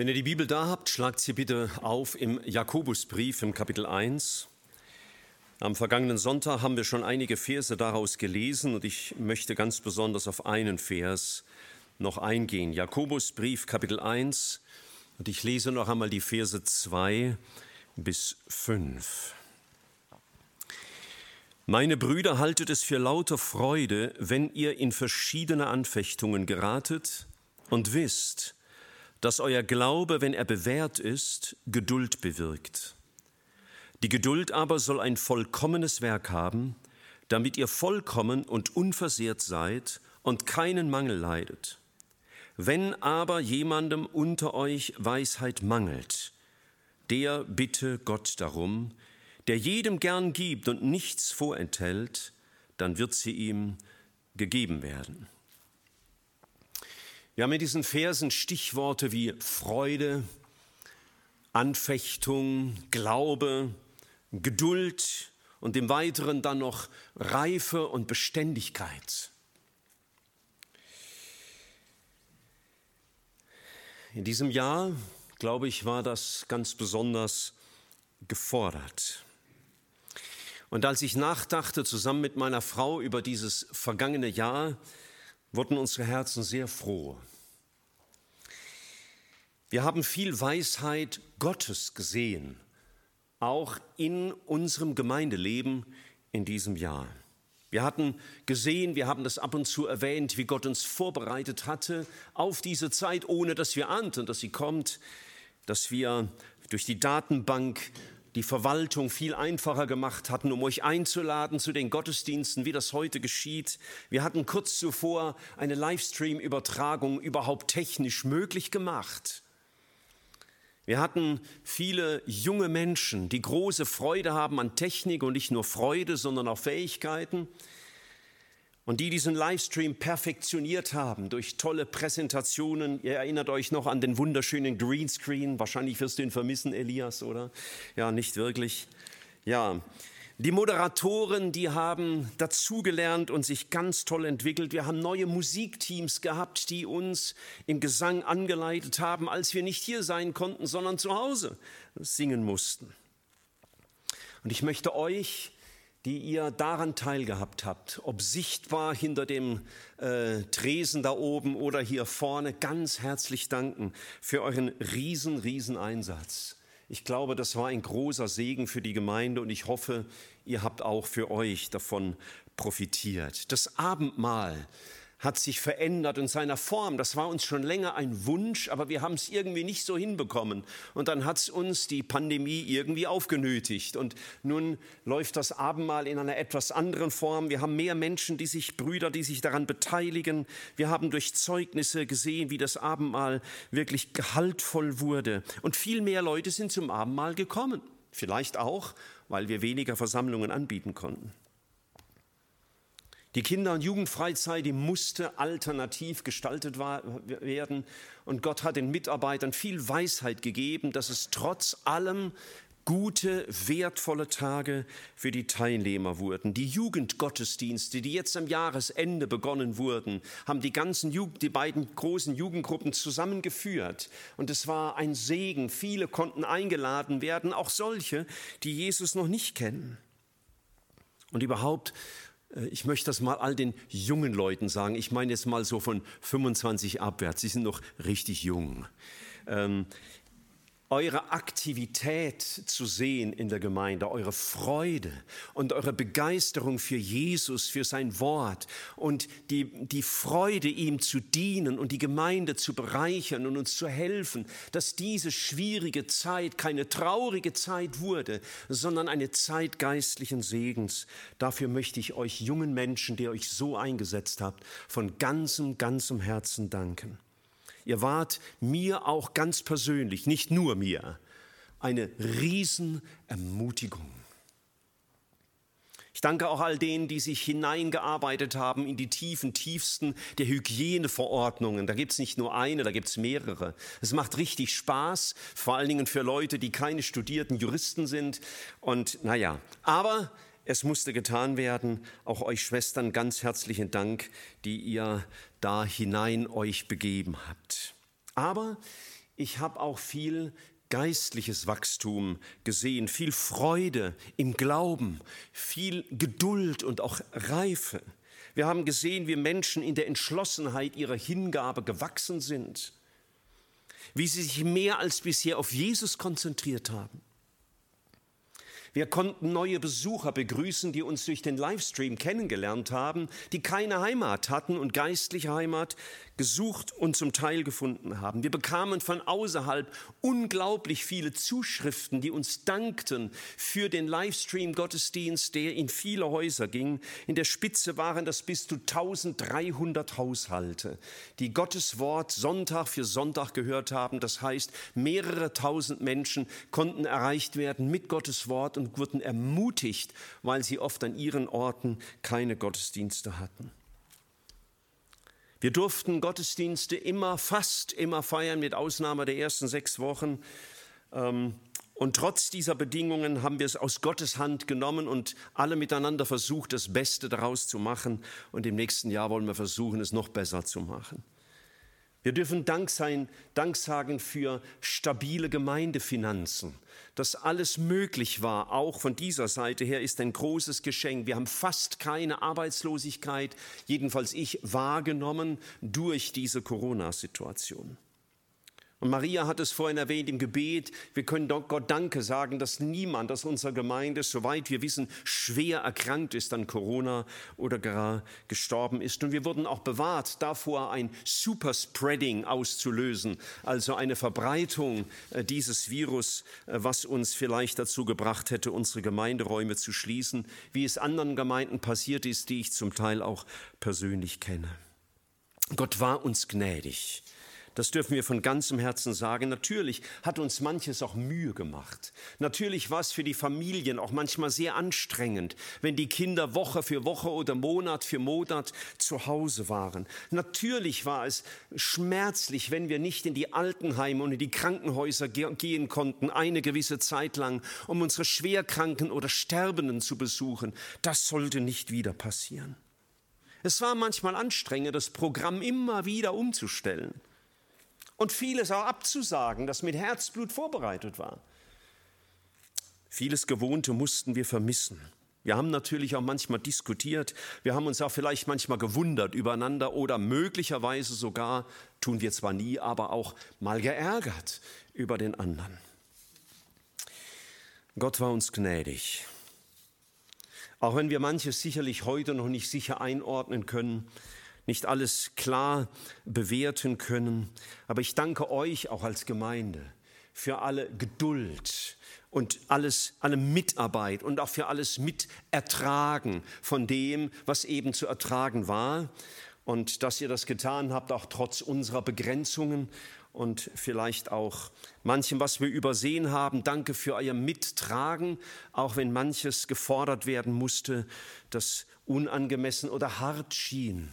Wenn ihr die Bibel da habt, schlagt sie bitte auf im Jakobusbrief im Kapitel 1. Am vergangenen Sonntag haben wir schon einige Verse daraus gelesen und ich möchte ganz besonders auf einen Vers noch eingehen. Jakobusbrief Kapitel 1 und ich lese noch einmal die Verse 2 bis 5. Meine Brüder, haltet es für lauter Freude, wenn ihr in verschiedene Anfechtungen geratet und wisst, dass euer Glaube, wenn er bewährt ist, Geduld bewirkt. Die Geduld aber soll ein vollkommenes Werk haben, damit ihr vollkommen und unversehrt seid und keinen Mangel leidet. Wenn aber jemandem unter euch Weisheit mangelt, der bitte Gott darum, der jedem gern gibt und nichts vorenthält, dann wird sie ihm gegeben werden. Wir haben in diesen Versen Stichworte wie Freude, Anfechtung, Glaube, Geduld und im Weiteren dann noch Reife und Beständigkeit. In diesem Jahr, glaube ich, war das ganz besonders gefordert. Und als ich nachdachte zusammen mit meiner Frau über dieses vergangene Jahr, wurden unsere Herzen sehr froh. Wir haben viel Weisheit Gottes gesehen, auch in unserem Gemeindeleben in diesem Jahr. Wir hatten gesehen, wir haben das ab und zu erwähnt, wie Gott uns vorbereitet hatte auf diese Zeit, ohne dass wir ahnten, dass sie kommt, dass wir durch die Datenbank die Verwaltung viel einfacher gemacht hatten, um euch einzuladen zu den Gottesdiensten, wie das heute geschieht. Wir hatten kurz zuvor eine Livestream-Übertragung überhaupt technisch möglich gemacht. Wir hatten viele junge Menschen, die große Freude haben an Technik und nicht nur Freude, sondern auch Fähigkeiten und die diesen Livestream perfektioniert haben durch tolle Präsentationen. Ihr erinnert euch noch an den wunderschönen Greenscreen. Wahrscheinlich wirst du ihn vermissen, Elias, oder? Ja, nicht wirklich. Ja, die Moderatoren, die haben dazugelernt und sich ganz toll entwickelt. Wir haben neue Musikteams gehabt, die uns im Gesang angeleitet haben, als wir nicht hier sein konnten, sondern zu Hause singen mussten. Und ich möchte euch die ihr daran teilgehabt habt, ob sichtbar hinter dem äh, Tresen da oben oder hier vorne, ganz herzlich danken für euren riesen, riesen Einsatz. Ich glaube, das war ein großer Segen für die Gemeinde und ich hoffe, ihr habt auch für euch davon profitiert. Das Abendmahl hat sich verändert in seiner Form. Das war uns schon länger ein Wunsch, aber wir haben es irgendwie nicht so hinbekommen. Und dann hat es uns die Pandemie irgendwie aufgenötigt. Und nun läuft das Abendmahl in einer etwas anderen Form. Wir haben mehr Menschen, die sich, Brüder, die sich daran beteiligen. Wir haben durch Zeugnisse gesehen, wie das Abendmahl wirklich gehaltvoll wurde. Und viel mehr Leute sind zum Abendmahl gekommen. Vielleicht auch, weil wir weniger Versammlungen anbieten konnten. Die Kinder- und Jugendfreizeit, die musste alternativ gestaltet werden. Und Gott hat den Mitarbeitern viel Weisheit gegeben, dass es trotz allem gute, wertvolle Tage für die Teilnehmer wurden. Die Jugendgottesdienste, die jetzt am Jahresende begonnen wurden, haben die ganzen Jugend, die beiden großen Jugendgruppen zusammengeführt. Und es war ein Segen. Viele konnten eingeladen werden, auch solche, die Jesus noch nicht kennen. Und überhaupt ich möchte das mal all den jungen Leuten sagen. Ich meine jetzt mal so von 25 abwärts. Sie sind noch richtig jung. Ähm, eure Aktivität zu sehen in der Gemeinde, eure Freude und eure Begeisterung für Jesus, für sein Wort und die, die Freude, ihm zu dienen und die Gemeinde zu bereichern und uns zu helfen, dass diese schwierige Zeit keine traurige Zeit wurde, sondern eine Zeit geistlichen Segens. Dafür möchte ich euch jungen Menschen, die euch so eingesetzt habt, von ganzem, ganzem Herzen danken. Ihr wart mir auch ganz persönlich, nicht nur mir, eine Riesenermutigung. Ich danke auch all denen, die sich hineingearbeitet haben in die tiefen, tiefsten der Hygieneverordnungen. Da gibt es nicht nur eine, da gibt es mehrere. Es macht richtig Spaß, vor allen Dingen für Leute, die keine studierten Juristen sind. Und naja, aber es musste getan werden. Auch euch Schwestern ganz herzlichen Dank, die ihr da hinein euch begeben habt. Aber ich habe auch viel geistliches Wachstum gesehen, viel Freude im Glauben, viel Geduld und auch Reife. Wir haben gesehen, wie Menschen in der Entschlossenheit ihrer Hingabe gewachsen sind, wie sie sich mehr als bisher auf Jesus konzentriert haben. Wir konnten neue Besucher begrüßen, die uns durch den Livestream kennengelernt haben, die keine Heimat hatten und geistliche Heimat gesucht und zum Teil gefunden haben. Wir bekamen von außerhalb unglaublich viele Zuschriften, die uns dankten für den Livestream-Gottesdienst, der in viele Häuser ging. In der Spitze waren das bis zu 1300 Haushalte, die Gottes Wort Sonntag für Sonntag gehört haben. Das heißt, mehrere tausend Menschen konnten erreicht werden mit Gottes Wort und wurden ermutigt, weil sie oft an ihren Orten keine Gottesdienste hatten. Wir durften Gottesdienste immer, fast immer feiern, mit Ausnahme der ersten sechs Wochen. Ähm, und trotz dieser Bedingungen haben wir es aus Gottes Hand genommen und alle miteinander versucht, das Beste daraus zu machen. Und im nächsten Jahr wollen wir versuchen, es noch besser zu machen. Wir dürfen Dank, sein, Dank sagen für stabile Gemeindefinanzen. Dass alles möglich war, auch von dieser Seite her, ist ein großes Geschenk. Wir haben fast keine Arbeitslosigkeit, jedenfalls ich, wahrgenommen durch diese Corona-Situation. Und Maria hat es vorhin erwähnt im Gebet, wir können Gott Danke sagen, dass niemand aus unserer Gemeinde, soweit wir wissen, schwer erkrankt ist an Corona oder gar gestorben ist. Und wir wurden auch bewahrt davor, ein Superspreading auszulösen, also eine Verbreitung äh, dieses Virus, äh, was uns vielleicht dazu gebracht hätte, unsere Gemeinderäume zu schließen, wie es anderen Gemeinden passiert ist, die ich zum Teil auch persönlich kenne. Gott war uns gnädig. Das dürfen wir von ganzem Herzen sagen. Natürlich hat uns manches auch Mühe gemacht. Natürlich war es für die Familien auch manchmal sehr anstrengend, wenn die Kinder Woche für Woche oder Monat für Monat zu Hause waren. Natürlich war es schmerzlich, wenn wir nicht in die Altenheime und in die Krankenhäuser gehen konnten, eine gewisse Zeit lang, um unsere Schwerkranken oder Sterbenden zu besuchen. Das sollte nicht wieder passieren. Es war manchmal anstrengend, das Programm immer wieder umzustellen und vieles auch abzusagen, das mit Herzblut vorbereitet war. Vieles Gewohnte mussten wir vermissen. Wir haben natürlich auch manchmal diskutiert, wir haben uns auch vielleicht manchmal gewundert übereinander oder möglicherweise sogar, tun wir zwar nie, aber auch mal geärgert über den anderen. Gott war uns gnädig. Auch wenn wir manches sicherlich heute noch nicht sicher einordnen können, nicht alles klar bewerten können. Aber ich danke euch auch als Gemeinde für alle Geduld und alles, alle Mitarbeit und auch für alles Mitertragen von dem, was eben zu ertragen war. Und dass ihr das getan habt, auch trotz unserer Begrenzungen und vielleicht auch manchem, was wir übersehen haben. Danke für euer Mittragen, auch wenn manches gefordert werden musste, das unangemessen oder hart schien.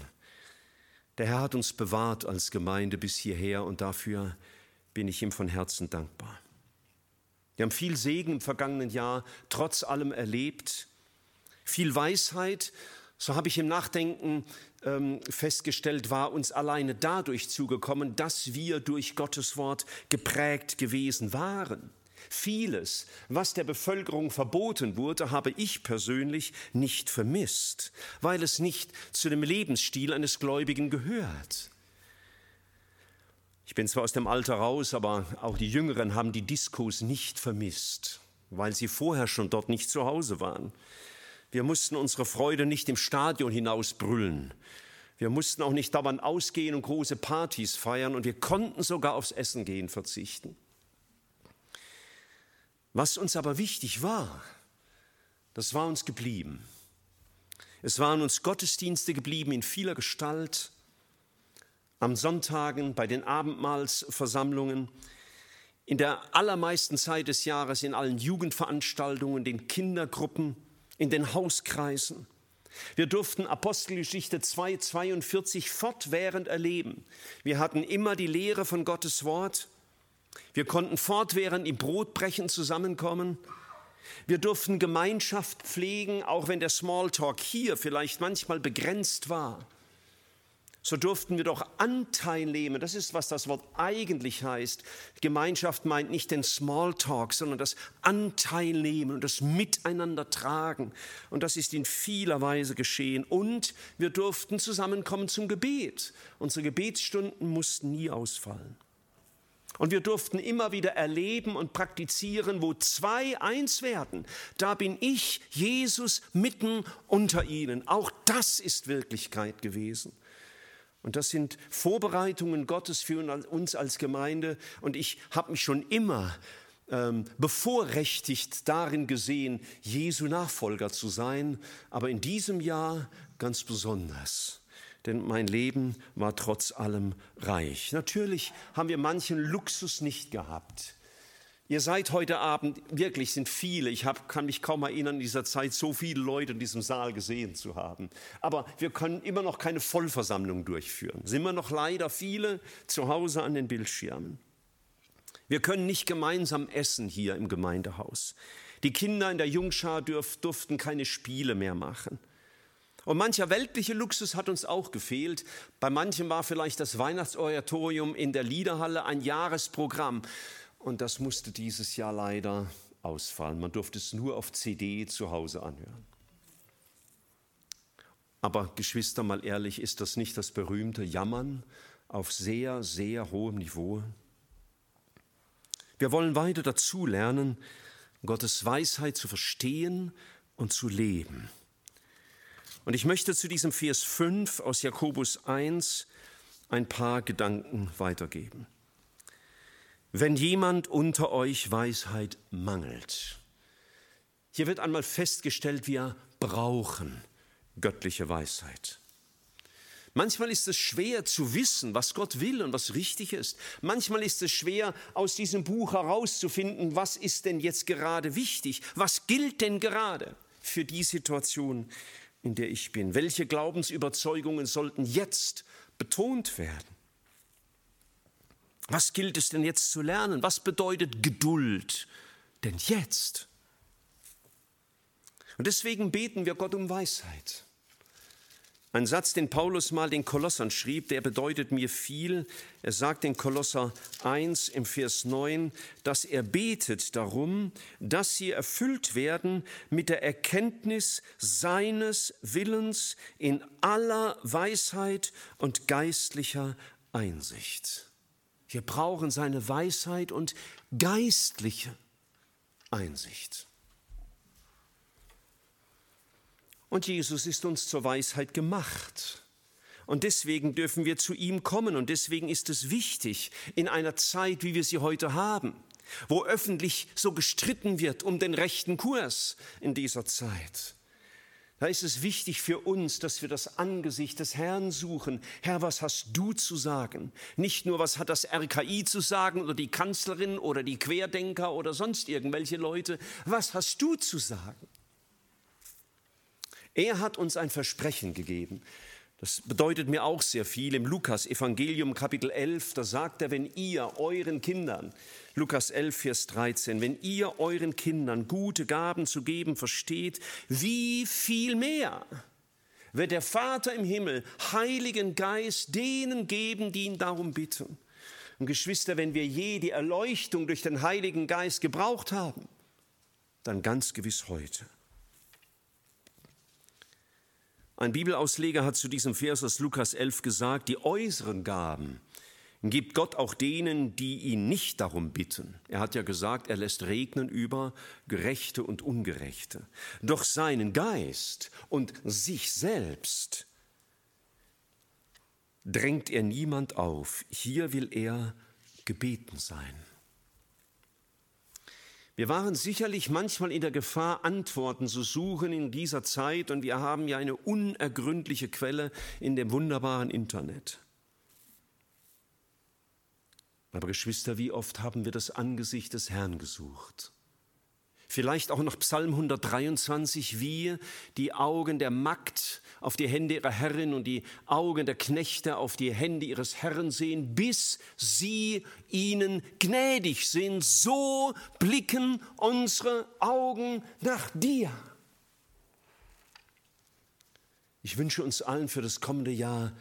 Der Herr hat uns bewahrt als Gemeinde bis hierher und dafür bin ich ihm von Herzen dankbar. Wir haben viel Segen im vergangenen Jahr trotz allem erlebt, viel Weisheit, so habe ich im Nachdenken ähm, festgestellt, war uns alleine dadurch zugekommen, dass wir durch Gottes Wort geprägt gewesen waren. Vieles, was der Bevölkerung verboten wurde, habe ich persönlich nicht vermisst, weil es nicht zu dem Lebensstil eines Gläubigen gehört. Ich bin zwar aus dem Alter raus, aber auch die Jüngeren haben die Diskos nicht vermisst, weil sie vorher schon dort nicht zu Hause waren. Wir mussten unsere Freude nicht im Stadion hinausbrüllen. Wir mussten auch nicht dauernd ausgehen und große Partys feiern und wir konnten sogar aufs Essen gehen verzichten. Was uns aber wichtig war, das war uns geblieben. Es waren uns Gottesdienste geblieben in vieler Gestalt, am Sonntagen, bei den Abendmahlsversammlungen, in der allermeisten Zeit des Jahres in allen Jugendveranstaltungen, den Kindergruppen, in den Hauskreisen. Wir durften Apostelgeschichte 2, 42 fortwährend erleben. Wir hatten immer die Lehre von Gottes Wort wir konnten fortwährend im Brotbrechen zusammenkommen. Wir durften Gemeinschaft pflegen, auch wenn der Smalltalk hier vielleicht manchmal begrenzt war. so durften wir doch Anteil nehmen. Das ist, was das Wort eigentlich heißt. Gemeinschaft meint nicht den Smalltalk, sondern das Anteil nehmen und das Miteinander tragen. Und das ist in vieler Weise geschehen. Und wir durften zusammenkommen zum Gebet. Unsere Gebetsstunden mussten nie ausfallen. Und wir durften immer wieder erleben und praktizieren, wo zwei eins werden. Da bin ich, Jesus, mitten unter ihnen. Auch das ist Wirklichkeit gewesen. Und das sind Vorbereitungen Gottes für uns als Gemeinde. Und ich habe mich schon immer ähm, bevorrechtigt darin gesehen, Jesu Nachfolger zu sein, aber in diesem Jahr ganz besonders. Denn mein Leben war trotz allem reich. Natürlich haben wir manchen Luxus nicht gehabt. Ihr seid heute Abend, wirklich sind viele, ich hab, kann mich kaum erinnern, in dieser Zeit so viele Leute in diesem Saal gesehen zu haben. Aber wir können immer noch keine Vollversammlung durchführen. Sind wir noch leider viele zu Hause an den Bildschirmen. Wir können nicht gemeinsam essen hier im Gemeindehaus. Die Kinder in der Jungschar durften keine Spiele mehr machen. Und mancher weltliche Luxus hat uns auch gefehlt. Bei manchen war vielleicht das Weihnachtsoratorium in der Liederhalle ein Jahresprogramm. Und das musste dieses Jahr leider ausfallen. Man durfte es nur auf CD zu Hause anhören. Aber Geschwister, mal ehrlich, ist das nicht das berühmte Jammern auf sehr, sehr hohem Niveau? Wir wollen weiter dazu lernen, Gottes Weisheit zu verstehen und zu leben. Und ich möchte zu diesem Vers 5 aus Jakobus 1 ein paar Gedanken weitergeben. Wenn jemand unter euch Weisheit mangelt, hier wird einmal festgestellt, wir brauchen göttliche Weisheit. Manchmal ist es schwer zu wissen, was Gott will und was richtig ist. Manchmal ist es schwer, aus diesem Buch herauszufinden, was ist denn jetzt gerade wichtig, was gilt denn gerade für die Situation, in der ich bin. Welche Glaubensüberzeugungen sollten jetzt betont werden? Was gilt es denn jetzt zu lernen? Was bedeutet Geduld denn jetzt? Und deswegen beten wir Gott um Weisheit. Ein Satz, den Paulus mal den Kolossern schrieb, der bedeutet mir viel. Er sagt in Kolosser 1 im Vers 9, dass er betet darum, dass sie erfüllt werden mit der Erkenntnis seines Willens in aller Weisheit und geistlicher Einsicht. Wir brauchen seine Weisheit und geistliche Einsicht. Und Jesus ist uns zur Weisheit gemacht. Und deswegen dürfen wir zu ihm kommen. Und deswegen ist es wichtig, in einer Zeit, wie wir sie heute haben, wo öffentlich so gestritten wird um den rechten Kurs in dieser Zeit, da ist es wichtig für uns, dass wir das Angesicht des Herrn suchen. Herr, was hast du zu sagen? Nicht nur, was hat das RKI zu sagen oder die Kanzlerin oder die Querdenker oder sonst irgendwelche Leute. Was hast du zu sagen? Er hat uns ein Versprechen gegeben. Das bedeutet mir auch sehr viel. Im Lukas Evangelium Kapitel 11, da sagt er, wenn ihr euren Kindern, Lukas 11, Vers 13, wenn ihr euren Kindern gute Gaben zu geben versteht, wie viel mehr wird der Vater im Himmel Heiligen Geist denen geben, die ihn darum bitten. Und Geschwister, wenn wir je die Erleuchtung durch den Heiligen Geist gebraucht haben, dann ganz gewiss heute. Ein Bibelausleger hat zu diesem Vers aus Lukas 11 gesagt, die äußeren Gaben gibt Gott auch denen, die ihn nicht darum bitten. Er hat ja gesagt, er lässt regnen über Gerechte und Ungerechte. Doch seinen Geist und sich selbst drängt er niemand auf. Hier will er gebeten sein. Wir waren sicherlich manchmal in der Gefahr, Antworten zu suchen in dieser Zeit und wir haben ja eine unergründliche Quelle in dem wunderbaren Internet. Aber Geschwister, wie oft haben wir das Angesicht des Herrn gesucht? Vielleicht auch nach Psalm 123, wie die Augen der Magd auf die Hände ihrer Herrin und die Augen der Knechte auf die Hände ihres Herrn sehen, bis sie ihnen gnädig sind. So blicken unsere Augen nach dir. Ich wünsche uns allen für das kommende Jahr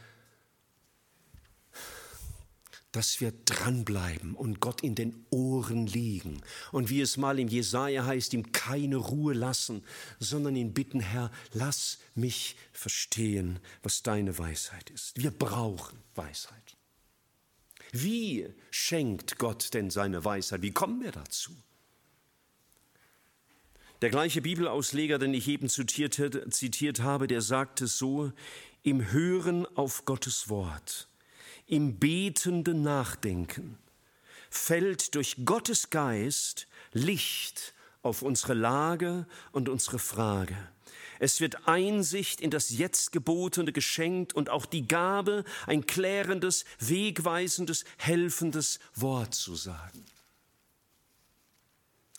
dass wir dranbleiben und Gott in den Ohren liegen und wie es mal im Jesaja heißt, ihm keine Ruhe lassen, sondern ihn bitten, Herr, lass mich verstehen, was deine Weisheit ist. Wir brauchen Weisheit. Wie schenkt Gott denn seine Weisheit? Wie kommen wir dazu? Der gleiche Bibelausleger, den ich eben zitiert, zitiert habe, der sagte so, im Hören auf Gottes Wort, im betenden Nachdenken fällt durch Gottes Geist Licht auf unsere Lage und unsere Frage. Es wird Einsicht in das jetzt Gebotene geschenkt und auch die Gabe, ein klärendes, wegweisendes, helfendes Wort zu sagen.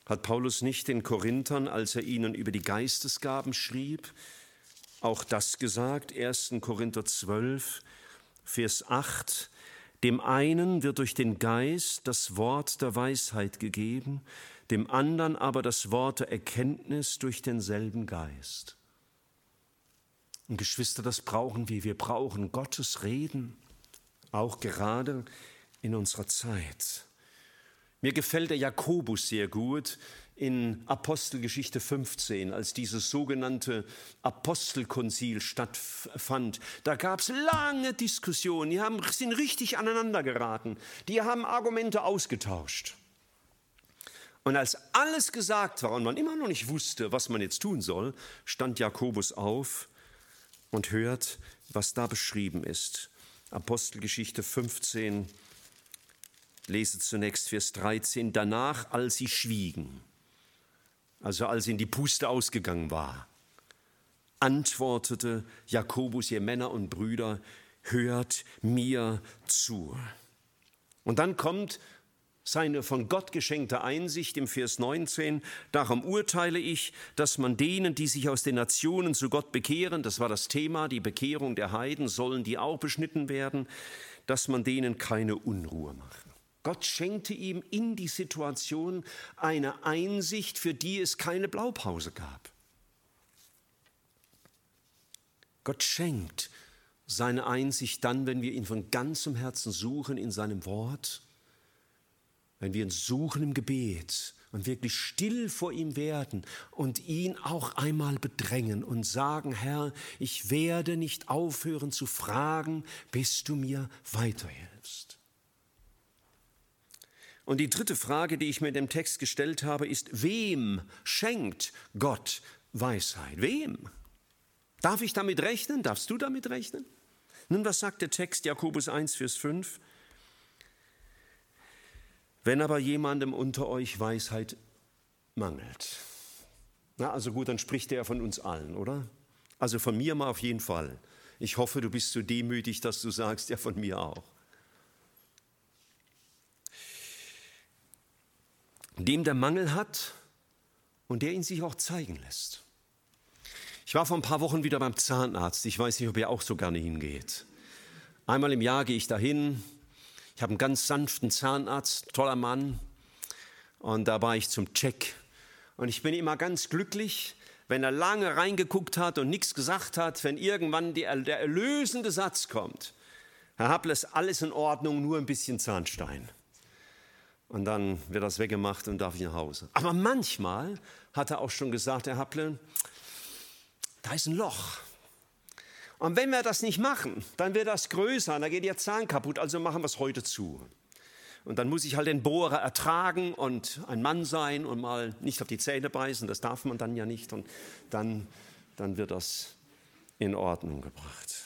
Hat Paulus nicht den Korinthern, als er ihnen über die Geistesgaben schrieb, auch das gesagt? 1. Korinther 12, Vers 8. Dem einen wird durch den Geist das Wort der Weisheit gegeben, dem anderen aber das Wort der Erkenntnis durch denselben Geist. Und Geschwister, das brauchen wir. Wir brauchen Gottes Reden, auch gerade in unserer Zeit. Mir gefällt der Jakobus sehr gut in Apostelgeschichte 15, als dieses sogenannte Apostelkonzil stattfand. Da gab es lange Diskussionen, die haben, sind richtig aneinander geraten, die haben Argumente ausgetauscht. Und als alles gesagt war und man immer noch nicht wusste, was man jetzt tun soll, stand Jakobus auf und hört, was da beschrieben ist. Apostelgeschichte 15, lese zunächst Vers 13. Danach, als sie schwiegen, also als ihnen die Puste ausgegangen war, antwortete Jakobus, ihr Männer und Brüder, hört mir zu. Und dann kommt seine von Gott geschenkte Einsicht im Vers 19. Darum urteile ich, dass man denen, die sich aus den Nationen zu Gott bekehren, das war das Thema, die Bekehrung der Heiden, sollen die auch beschnitten werden, dass man denen keine Unruhe macht. Gott schenkte ihm in die Situation eine Einsicht, für die es keine Blaupause gab. Gott schenkt seine Einsicht dann, wenn wir ihn von ganzem Herzen suchen in seinem Wort, wenn wir ihn suchen im Gebet und wirklich still vor ihm werden und ihn auch einmal bedrängen und sagen, Herr, ich werde nicht aufhören zu fragen, bis du mir weiterhilfst. Und die dritte Frage, die ich mir in dem Text gestellt habe, ist, wem schenkt Gott Weisheit? Wem? Darf ich damit rechnen? Darfst du damit rechnen? Nun, was sagt der Text Jakobus 1, Vers 5? Wenn aber jemandem unter euch Weisheit mangelt. Na, also gut, dann spricht er von uns allen, oder? Also von mir mal auf jeden Fall. Ich hoffe, du bist so demütig, dass du sagst, ja, von mir auch. Dem der Mangel hat und der ihn sich auch zeigen lässt. Ich war vor ein paar Wochen wieder beim Zahnarzt. Ich weiß nicht, ob er auch so gerne hingeht. Einmal im Jahr gehe ich dahin. Ich habe einen ganz sanften Zahnarzt, toller Mann. Und da war ich zum Check. Und ich bin immer ganz glücklich, wenn er lange reingeguckt hat und nichts gesagt hat, wenn irgendwann die, der erlösende Satz kommt. Herr Happel, ist alles in Ordnung, nur ein bisschen Zahnstein und dann wird das weggemacht und darf ich nach Hause. Aber manchmal hat er auch schon gesagt, Herr Happle, da ist ein Loch. Und wenn wir das nicht machen, dann wird das größer, dann geht Ihr Zahn kaputt, also machen wir es heute zu. Und dann muss ich halt den Bohrer ertragen und ein Mann sein und mal nicht auf die Zähne beißen, das darf man dann ja nicht. Und dann, dann wird das in Ordnung gebracht.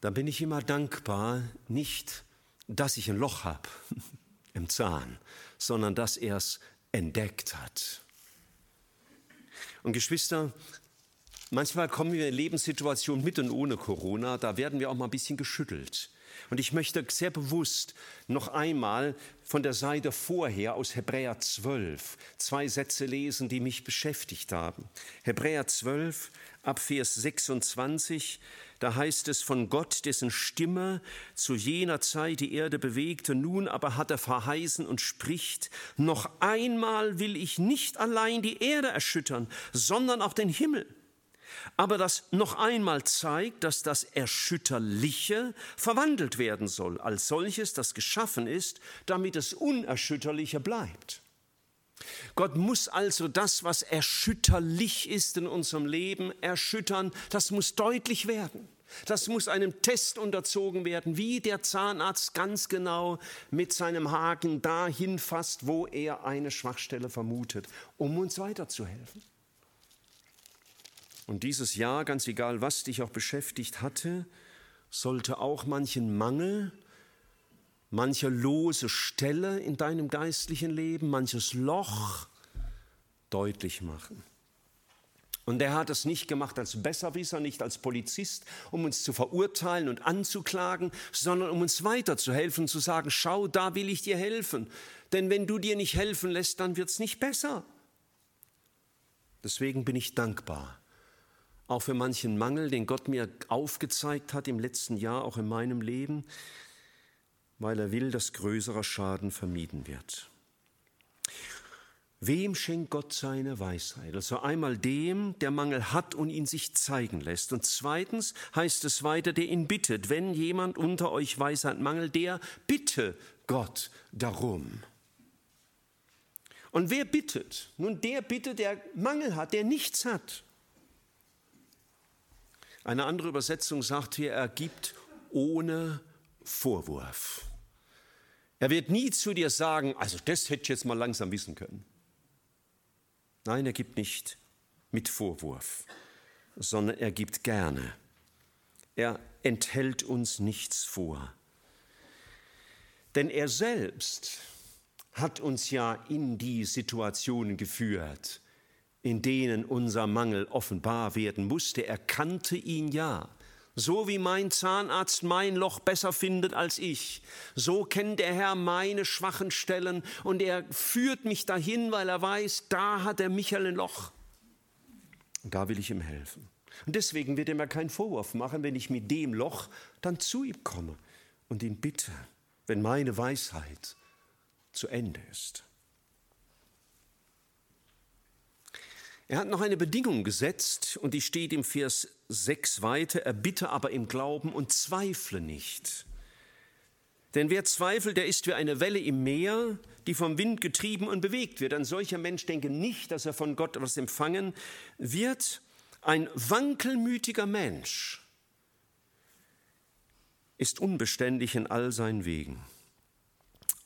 Da bin ich immer dankbar, nicht dass ich ein Loch habe im Zahn, sondern dass er es entdeckt hat. Und Geschwister, manchmal kommen wir in Lebenssituationen mit und ohne Corona, da werden wir auch mal ein bisschen geschüttelt. Und ich möchte sehr bewusst noch einmal von der Seite vorher aus Hebräer 12 zwei Sätze lesen, die mich beschäftigt haben. Hebräer 12 ab Vers 26, da heißt es von Gott, dessen Stimme zu jener Zeit die Erde bewegte, nun aber hat er verheißen und spricht, noch einmal will ich nicht allein die Erde erschüttern, sondern auch den Himmel. aber das noch einmal zeigt, dass das Erschütterliche verwandelt werden soll, als solches, das geschaffen ist, damit das Unerschütterliche bleibt. Gott muss also das, was erschütterlich ist in unserem Leben, erschüttern. Das muss deutlich werden. Das muss einem Test unterzogen werden, wie der Zahnarzt ganz genau mit seinem Haken dahin fasst, wo er eine Schwachstelle vermutet, um uns weiterzuhelfen. Und dieses Jahr, ganz egal, was dich auch beschäftigt hatte, sollte auch manchen Mangel, mancher lose Stelle in deinem geistlichen Leben, manches Loch deutlich machen. Und er hat es nicht gemacht als Besserwisser, nicht als Polizist, um uns zu verurteilen und anzuklagen, sondern um uns weiterzuhelfen, zu sagen, schau, da will ich dir helfen. Denn wenn du dir nicht helfen lässt, dann wird es nicht besser. Deswegen bin ich dankbar auch für manchen Mangel, den Gott mir aufgezeigt hat im letzten Jahr, auch in meinem Leben, weil er will, dass größerer Schaden vermieden wird. Wem schenkt Gott seine Weisheit? Also einmal dem, der Mangel hat und ihn sich zeigen lässt. Und zweitens heißt es weiter, der ihn bittet. Wenn jemand unter euch Weisheit mangelt, der bitte Gott darum. Und wer bittet? Nun, der bittet, der Mangel hat, der nichts hat. Eine andere Übersetzung sagt hier, er gibt ohne Vorwurf. Er wird nie zu dir sagen, also das hätte ich jetzt mal langsam wissen können. Nein, er gibt nicht mit Vorwurf, sondern er gibt gerne. Er enthält uns nichts vor. Denn er selbst hat uns ja in die Situation geführt, in denen unser Mangel offenbar werden musste. Er kannte ihn ja. So wie mein Zahnarzt mein Loch besser findet als ich, so kennt der Herr meine schwachen Stellen und er führt mich dahin, weil er weiß, da hat der Michael ein Loch. Und da will ich ihm helfen. Und deswegen wird er mir keinen Vorwurf machen, wenn ich mit dem Loch dann zu ihm komme und ihn bitte, wenn meine Weisheit zu Ende ist. Er hat noch eine Bedingung gesetzt und die steht im Vers 6 weiter. Er bitte aber im Glauben und zweifle nicht. Denn wer zweifelt, der ist wie eine Welle im Meer, die vom Wind getrieben und bewegt wird. Ein solcher Mensch denke nicht, dass er von Gott etwas empfangen wird. Ein wankelmütiger Mensch ist unbeständig in all seinen Wegen.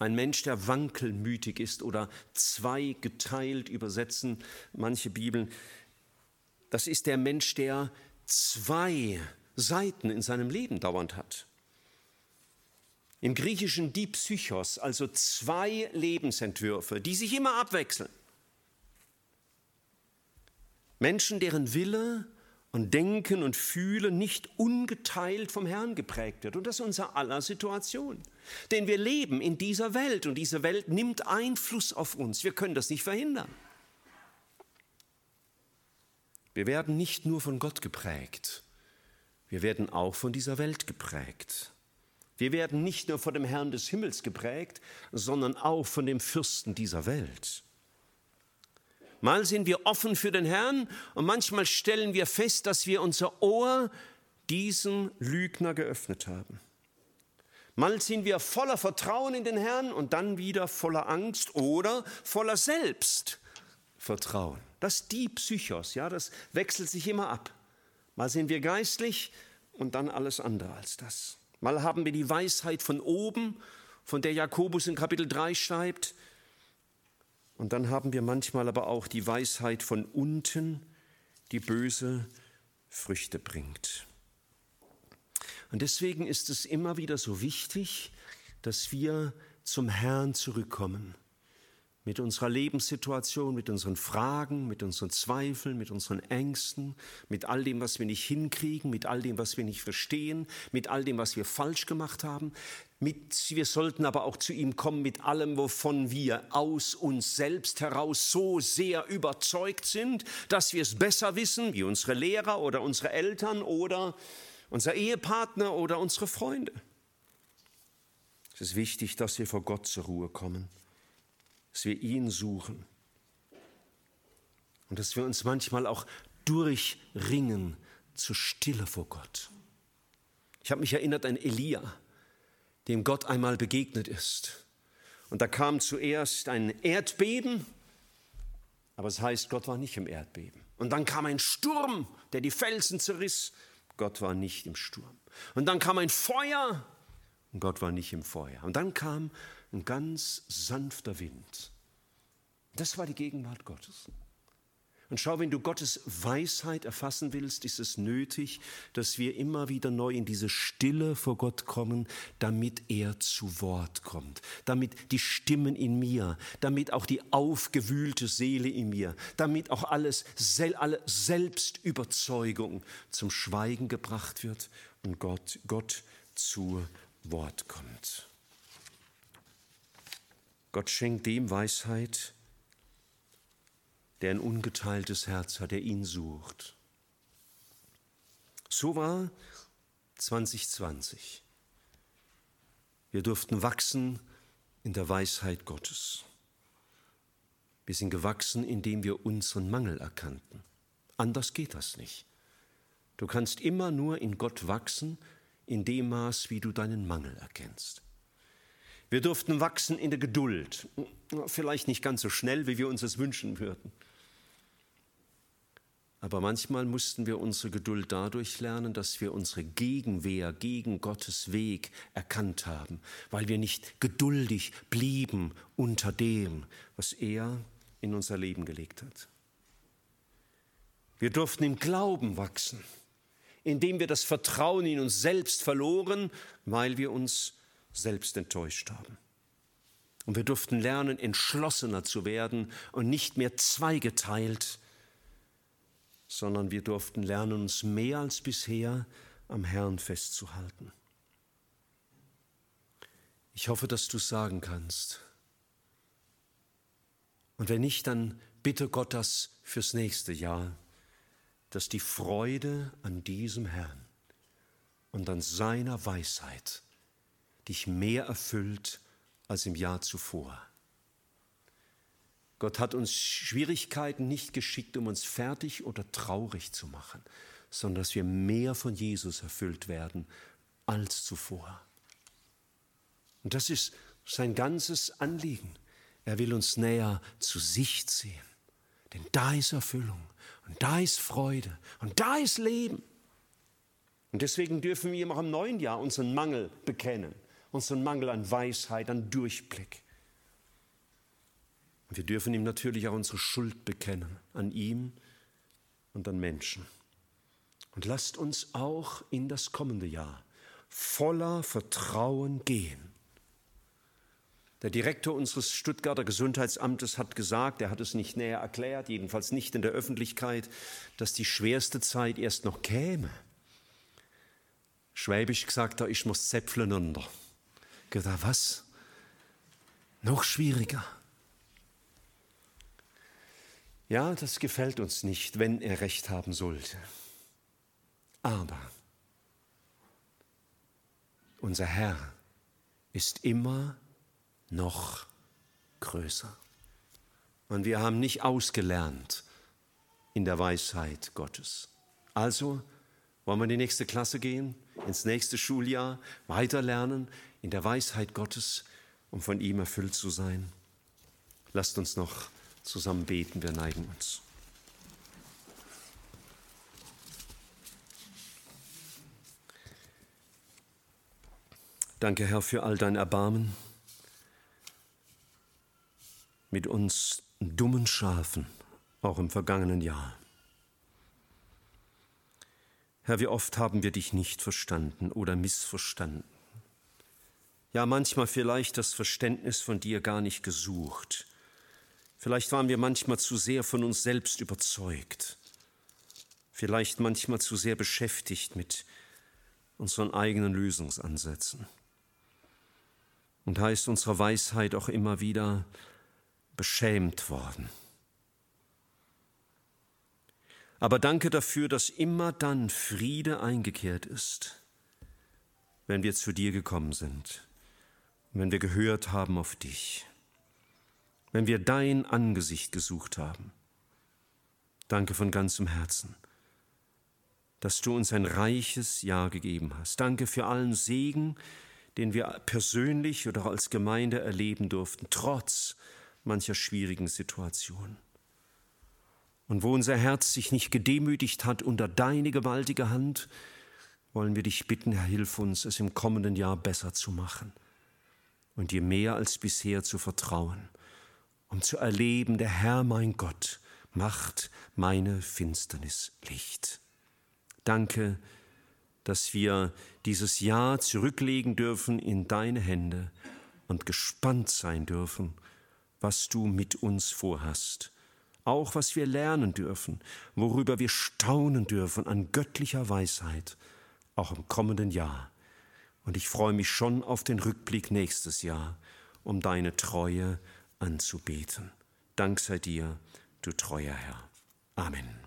Ein Mensch, der wankelmütig ist oder zweigeteilt übersetzen manche Bibeln. Das ist der Mensch, der zwei Seiten in seinem Leben dauernd hat. Im Griechischen die Psychos, also zwei Lebensentwürfe, die sich immer abwechseln. Menschen, deren Wille und Denken und Fühlen nicht ungeteilt vom Herrn geprägt wird. Und das ist unser aller Situation. Denn wir leben in dieser Welt und diese Welt nimmt Einfluss auf uns. Wir können das nicht verhindern. Wir werden nicht nur von Gott geprägt, wir werden auch von dieser Welt geprägt. Wir werden nicht nur von dem Herrn des Himmels geprägt, sondern auch von dem Fürsten dieser Welt. Mal sind wir offen für den Herrn und manchmal stellen wir fest, dass wir unser Ohr diesem Lügner geöffnet haben. Mal sind wir voller Vertrauen in den Herrn und dann wieder voller Angst oder voller Selbstvertrauen. Das ist die Psychos, ja, das wechselt sich immer ab. Mal sind wir geistlich und dann alles andere als das. Mal haben wir die Weisheit von oben, von der Jakobus in Kapitel 3 schreibt, und dann haben wir manchmal aber auch die Weisheit von unten, die böse Früchte bringt. Und deswegen ist es immer wieder so wichtig, dass wir zum Herrn zurückkommen mit unserer Lebenssituation, mit unseren Fragen, mit unseren Zweifeln, mit unseren Ängsten, mit all dem, was wir nicht hinkriegen, mit all dem, was wir nicht verstehen, mit all dem, was wir falsch gemacht haben. Mit, wir sollten aber auch zu ihm kommen mit allem, wovon wir aus uns selbst heraus so sehr überzeugt sind, dass wir es besser wissen, wie unsere Lehrer oder unsere Eltern oder unser Ehepartner oder unsere Freunde. Es ist wichtig, dass wir vor Gott zur Ruhe kommen dass wir ihn suchen und dass wir uns manchmal auch Durchringen zur Stille vor Gott. Ich habe mich erinnert an Elia, dem Gott einmal begegnet ist. Und da kam zuerst ein Erdbeben, aber es heißt, Gott war nicht im Erdbeben. Und dann kam ein Sturm, der die Felsen zerriss. Gott war nicht im Sturm. Und dann kam ein Feuer und Gott war nicht im Feuer. Und dann kam ein ganz sanfter Wind. Das war die Gegenwart Gottes. Und schau, wenn du Gottes Weisheit erfassen willst, ist es nötig, dass wir immer wieder neu in diese Stille vor Gott kommen, damit er zu Wort kommt, damit die Stimmen in mir, damit auch die aufgewühlte Seele in mir, damit auch alles, alle Selbstüberzeugung zum Schweigen gebracht wird und Gott, Gott zu Wort kommt. Gott schenkt dem Weisheit, der ein ungeteiltes Herz hat, der ihn sucht. So war 2020. Wir durften wachsen in der Weisheit Gottes. Wir sind gewachsen, indem wir unseren Mangel erkannten. Anders geht das nicht. Du kannst immer nur in Gott wachsen, in dem Maß, wie du deinen Mangel erkennst. Wir durften wachsen in der Geduld, vielleicht nicht ganz so schnell, wie wir uns es wünschen würden. Aber manchmal mussten wir unsere Geduld dadurch lernen, dass wir unsere Gegenwehr gegen Gottes Weg erkannt haben, weil wir nicht geduldig blieben unter dem, was er in unser Leben gelegt hat. Wir durften im Glauben wachsen, indem wir das Vertrauen in uns selbst verloren, weil wir uns selbst enttäuscht haben. Und wir durften lernen, entschlossener zu werden und nicht mehr zweigeteilt, sondern wir durften lernen, uns mehr als bisher am Herrn festzuhalten. Ich hoffe, dass du sagen kannst. Und wenn nicht, dann bitte Gott das fürs nächste Jahr, dass die Freude an diesem Herrn und an seiner Weisheit dich mehr erfüllt als im Jahr zuvor. Gott hat uns Schwierigkeiten nicht geschickt, um uns fertig oder traurig zu machen, sondern dass wir mehr von Jesus erfüllt werden als zuvor. Und das ist sein ganzes Anliegen. Er will uns näher zu sich ziehen. Denn da ist Erfüllung und da ist Freude und da ist Leben. Und deswegen dürfen wir auch im neuen Jahr unseren Mangel bekennen, unseren Mangel an Weisheit, an Durchblick. Und wir dürfen ihm natürlich auch unsere Schuld bekennen, an ihm und an Menschen. Und lasst uns auch in das kommende Jahr voller Vertrauen gehen. Der Direktor unseres Stuttgarter Gesundheitsamtes hat gesagt, er hat es nicht näher erklärt, jedenfalls nicht in der Öffentlichkeit, dass die schwerste Zeit erst noch käme. Schwäbisch gesagt, da ich muss Zäpfeln unter. Gedacht, was? Noch schwieriger. Ja, das gefällt uns nicht, wenn er recht haben sollte. Aber unser Herr ist immer noch größer. Und wir haben nicht ausgelernt in der Weisheit Gottes. Also wollen wir in die nächste Klasse gehen, ins nächste Schuljahr, weiterlernen in der Weisheit Gottes, um von ihm erfüllt zu sein. Lasst uns noch zusammen beten, wir neigen uns. Danke, Herr, für all dein Erbarmen mit uns dummen Schafen, auch im vergangenen Jahr. Herr, wie oft haben wir dich nicht verstanden oder missverstanden? Ja, manchmal vielleicht das Verständnis von dir gar nicht gesucht. Vielleicht waren wir manchmal zu sehr von uns selbst überzeugt, vielleicht manchmal zu sehr beschäftigt mit unseren eigenen Lösungsansätzen. Und heißt unserer Weisheit auch immer wieder beschämt worden. Aber danke dafür, dass immer dann Friede eingekehrt ist, wenn wir zu dir gekommen sind, wenn wir gehört haben auf dich wenn wir dein Angesicht gesucht haben. Danke von ganzem Herzen, dass du uns ein reiches Jahr gegeben hast. Danke für allen Segen, den wir persönlich oder als Gemeinde erleben durften, trotz mancher schwierigen Situationen. Und wo unser Herz sich nicht gedemütigt hat unter deine gewaltige Hand, wollen wir dich bitten, Herr, hilf uns, es im kommenden Jahr besser zu machen und dir mehr als bisher zu vertrauen, um zu erleben, der Herr mein Gott macht meine Finsternis Licht. Danke, dass wir dieses Jahr zurücklegen dürfen in deine Hände und gespannt sein dürfen, was du mit uns vorhast, auch was wir lernen dürfen, worüber wir staunen dürfen an göttlicher Weisheit, auch im kommenden Jahr. Und ich freue mich schon auf den Rückblick nächstes Jahr, um deine Treue anzubeten. Dank sei dir, du treuer Herr. Amen.